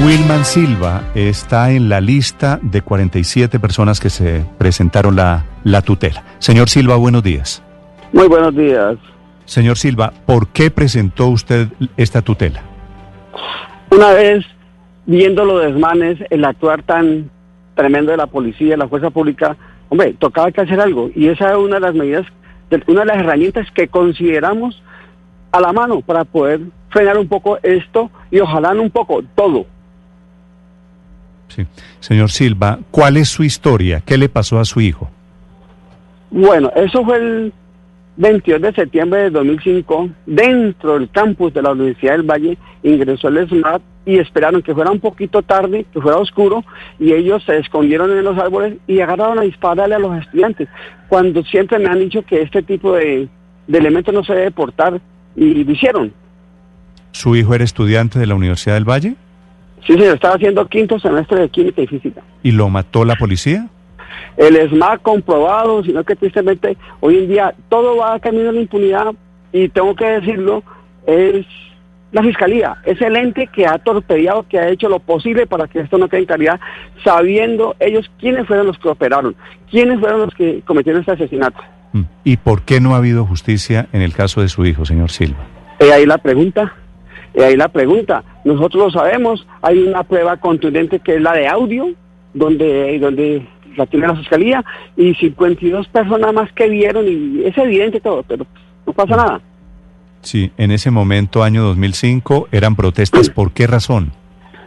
Wilman Silva está en la lista de 47 personas que se presentaron la, la tutela. Señor Silva, buenos días. Muy buenos días. Señor Silva, ¿por qué presentó usted esta tutela? Una vez viendo los desmanes, el actuar tan tremendo de la policía, de la fuerza pública, hombre, tocaba que hacer algo. Y esa es una de las medidas, una de las herramientas que consideramos a la mano para poder frenar un poco esto y ojalá un poco, todo. Sí. Señor Silva, ¿cuál es su historia? ¿Qué le pasó a su hijo? Bueno, eso fue el 22 de septiembre de 2005. Dentro del campus de la Universidad del Valle ingresó el SMAT y esperaron que fuera un poquito tarde, que fuera oscuro, y ellos se escondieron en los árboles y agarraron a dispararle a los estudiantes. Cuando siempre me han dicho que este tipo de, de elementos no se debe portar, y lo hicieron. ¿Su hijo era estudiante de la Universidad del Valle Sí, señor, estaba haciendo quinto semestre de química y física. y lo mató la policía? el SMAC comprobado, sino que tristemente hoy en día todo va camino a la impunidad y tengo que decirlo, es la fiscalía, es el ente que ha torpedeado, que ha hecho lo posible para que esto no quede en claridad, sabiendo ellos quiénes fueron los que operaron, quiénes fueron los que cometieron este asesinato. Mm. ¿Y por qué no ha habido justicia en el caso de su hijo, señor Silva? Y ahí la pregunta, y ahí la pregunta, nosotros lo sabemos, hay una prueba contundente que es la de audio, donde, donde la tiene la fiscalía, y 52 personas más que vieron, y es evidente todo, pero no pasa nada. Sí, en ese momento, año 2005, eran protestas. ¿Por qué razón?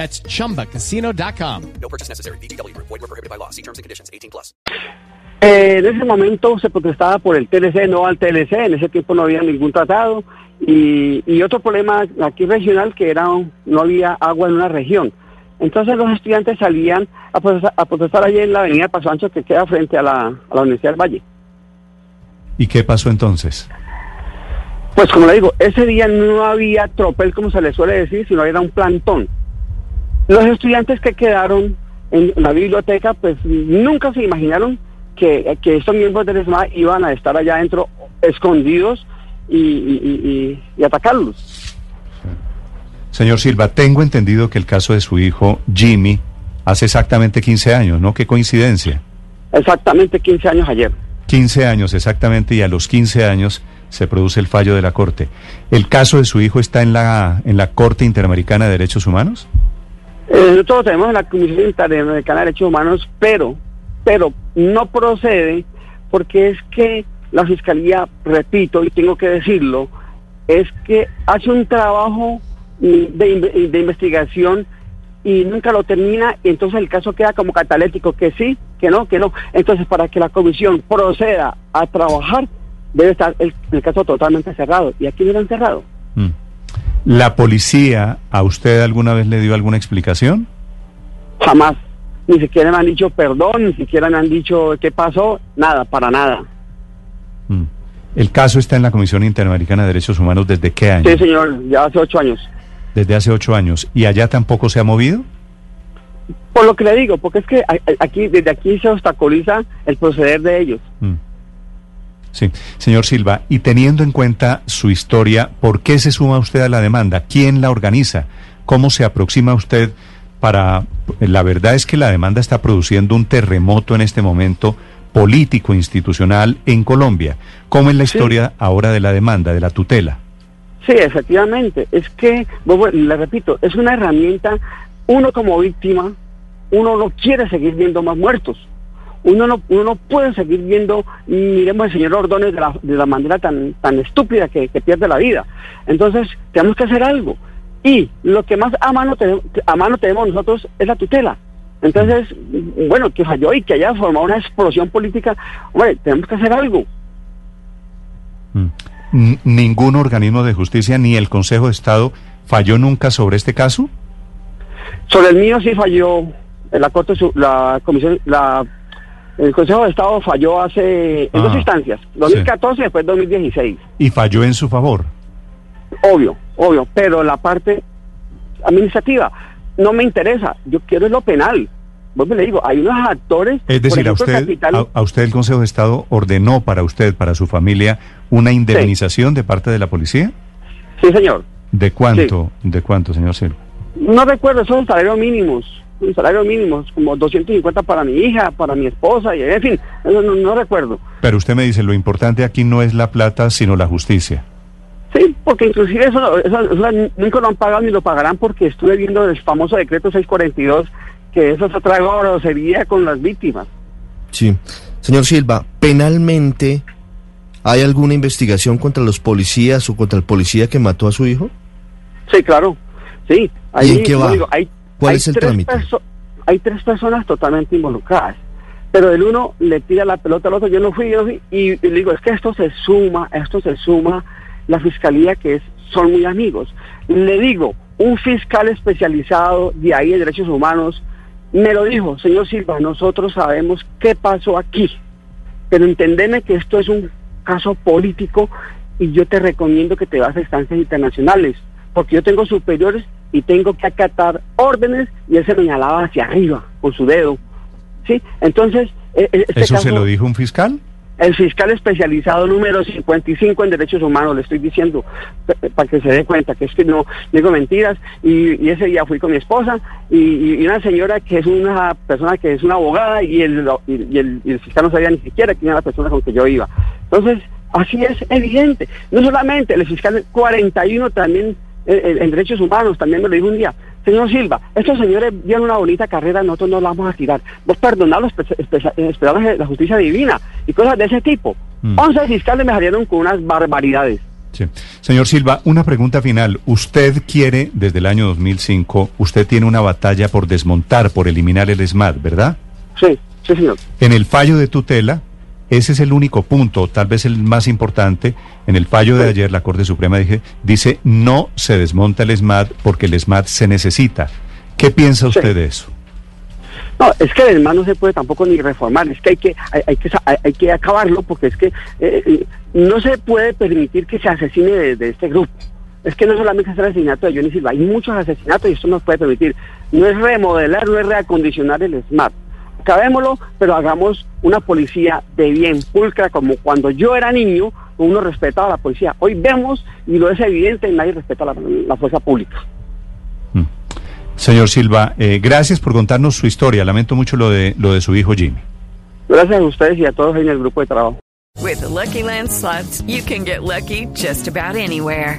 That's chumbacasino.com. No purchase necessary. VGW Group. Void were prohibited by law. See terms and conditions. 18 plus. Eh, en ese momento se protestaba por el TLC, no al TLC, en ese tiempo no había ningún tratado, y, y otro problema aquí regional que era no había agua en una región. Entonces los estudiantes salían a protestar, a protestar allí en la avenida Paso Ancho que queda frente a la, a la Universidad del Valle. ¿Y qué pasó entonces? Pues como le digo, ese día no había tropel como se le suele decir, sino era un plantón. Los estudiantes que quedaron en la biblioteca, pues nunca se imaginaron que, que estos miembros del ESMA iban a estar allá adentro escondidos y, y- y- y- y atacarlos. Señor Silva, tengo entendido que el caso de su hijo, Jimmy, hace exactamente 15 años, ¿no? Qué coincidencia. Exactamente 15 años ayer. 15 años exactamente y a los 15 años se produce el fallo de la Corte. ¿El caso de su hijo está en la, en la Corte Interamericana de Derechos Humanos? Eh, nosotros tenemos en la Comisión Interamericana de Derechos Humanos, pero, pero no procede porque es que la Fiscalía, repito, y tengo que decirlo, es que hace un trabajo de, de investigación y nunca lo termina y entonces el caso queda como catalético, que sí, que no, que no. Entonces para que la comisión proceda a trabajar debe estar el, el caso totalmente cerrado y aquí no lo han cerrado. Mm. ¿La policía a usted alguna vez le dio alguna explicación? Jamás. Ni siquiera me han dicho perdón, ni siquiera me han dicho qué pasó, nada, para nada. Mm. ¿El caso está en la Comisión Interamericana de Derechos Humanos desde qué año? Sí, señor, ya hace ocho años. Desde hace ocho años. ¿Y allá tampoco se ha movido? Por lo que le digo, porque es que aquí, desde aquí se obstaculiza el proceder de ellos. Mm. Sí, señor Silva, y teniendo en cuenta su historia, ¿por qué se suma usted a la demanda? ¿Quién la organiza? ¿Cómo se aproxima usted para... La verdad es que la demanda está produciendo un terremoto en este momento político, institucional en Colombia. ¿Cómo es la Sí. historia ahora de la demanda, de la tutela? Sí, efectivamente. Es que, bueno, le repito, es una herramienta, uno como víctima, uno no quiere seguir viendo más muertos. Uno no, uno no puede seguir viendo, miremos al señor Ordóñez de la, de la manera tan, tan estúpida que, que pierde la vida. Entonces, tenemos que hacer algo. Y lo que más a mano, te- a mano tenemos nosotros es la tutela. Entonces, bueno, que falló y que haya formado una explosión política, hombre, tenemos que hacer algo. Mm. ¿Ningún organismo de justicia ni el Consejo de Estado falló nunca sobre este caso? Sobre el mío sí falló la Corte, la Comisión, la, el Consejo de Estado falló hace, en dos Ah, instancias, 2014 y después 2016. Y falló en su favor. Obvio, obvio, pero la parte administrativa no me interesa, yo quiero es lo penal. Vuelvo y le digo, hay unos actores... Es decir, por a ejemplo, usted, a usted el Consejo de Estado ordenó para usted, para su familia, una indemnización de parte de la policía. Sí, señor. ¿De cuánto? ¿De cuánto, señor Silva? No recuerdo, son salarios mínimos, son salarios mínimos, como 250 para mi hija, para mi esposa, y en fin, eso no, no recuerdo. Pero usted me dice, lo importante aquí no es la plata, sino la justicia. Sí, porque inclusive eso, eso- eso nunca lo han pagado ni lo pagarán porque estuve viendo el famoso decreto 642, que eso es otra grosería con las víctimas. Sí. Señor Silva, penalmente, ¿hay alguna investigación contra los policías o contra el policía que mató a su hijo? Sí, claro, sí. ¿Y en qué como va? hay, ¿Cuál hay es el tres trámite? hay tres personas totalmente involucradas, pero el uno le tira la pelota al otro, yo no fui, yo no fui, y, y le digo, es que esto se suma, esto se suma, la fiscalía que es, son muy amigos. Le digo, un fiscal especializado de ahí de derechos humanos me lo dijo, señor Silva, nosotros sabemos qué pasó aquí, pero entendeme que esto es un caso político y yo te recomiendo que te vas a instancias internacionales, porque yo tengo superiores y tengo que acatar órdenes y él se señalaba hacia arriba con su dedo. ¿Sí? Entonces, eh, eh, este ¿Eso se lo dijo un fiscal? el fiscal especializado número 55 en derechos humanos, le estoy diciendo, pa- para que se dé cuenta que es que no digo mentiras, y, y ese día fui con mi esposa y, y una señora que es una persona que es una abogada y el, y, el, y el fiscal no sabía ni siquiera quién era la persona con que yo iba. Entonces, así es evidente. No solamente el fiscal 41 también en derechos humanos, también me lo dijo un día. Señor Silva, estos señores dieron una bonita carrera, nosotros no la vamos a tirar. Vos perdonad los espe- espe- esperadores de la justicia divina y cosas de ese tipo. Mm. 11 fiscales me salieron con unas barbaridades. Sí. Señor Silva, una pregunta final. Usted quiere, desde el año 2005, usted tiene una batalla por desmontar, por eliminar el ESMAD, ¿verdad? Sí, sí, señor. En el fallo de tutela, ese es el único punto, tal vez el más importante. En el fallo de ayer, la Corte Suprema dije, dice no se desmonta el ESMAD porque el ESMAD se necesita. ¿Qué piensa usted de eso? No, es que además no se puede tampoco ni reformar, es que hay que hay, hay que hay, que acabarlo porque es que eh, eh, no se puede permitir que se asesine de, de este grupo. Es que no solamente es el asesinato de Johnny Silva, hay muchos asesinatos y esto no se puede permitir. No es remodelar, no es reacondicionar el SMAT. Acabémoslo, pero hagamos una policía de bien, pulcra, como cuando yo era niño, uno respetaba a la policía. Hoy vemos, y lo es evidente, nadie respeta la, la fuerza pública. Señor Silva, eh, gracias por contarnos su historia. Lamento mucho lo de, lo de su hijo Jimmy. Gracias a ustedes y a todos en el grupo de trabajo. With the Lucky Land slots, you can get lucky just about anywhere.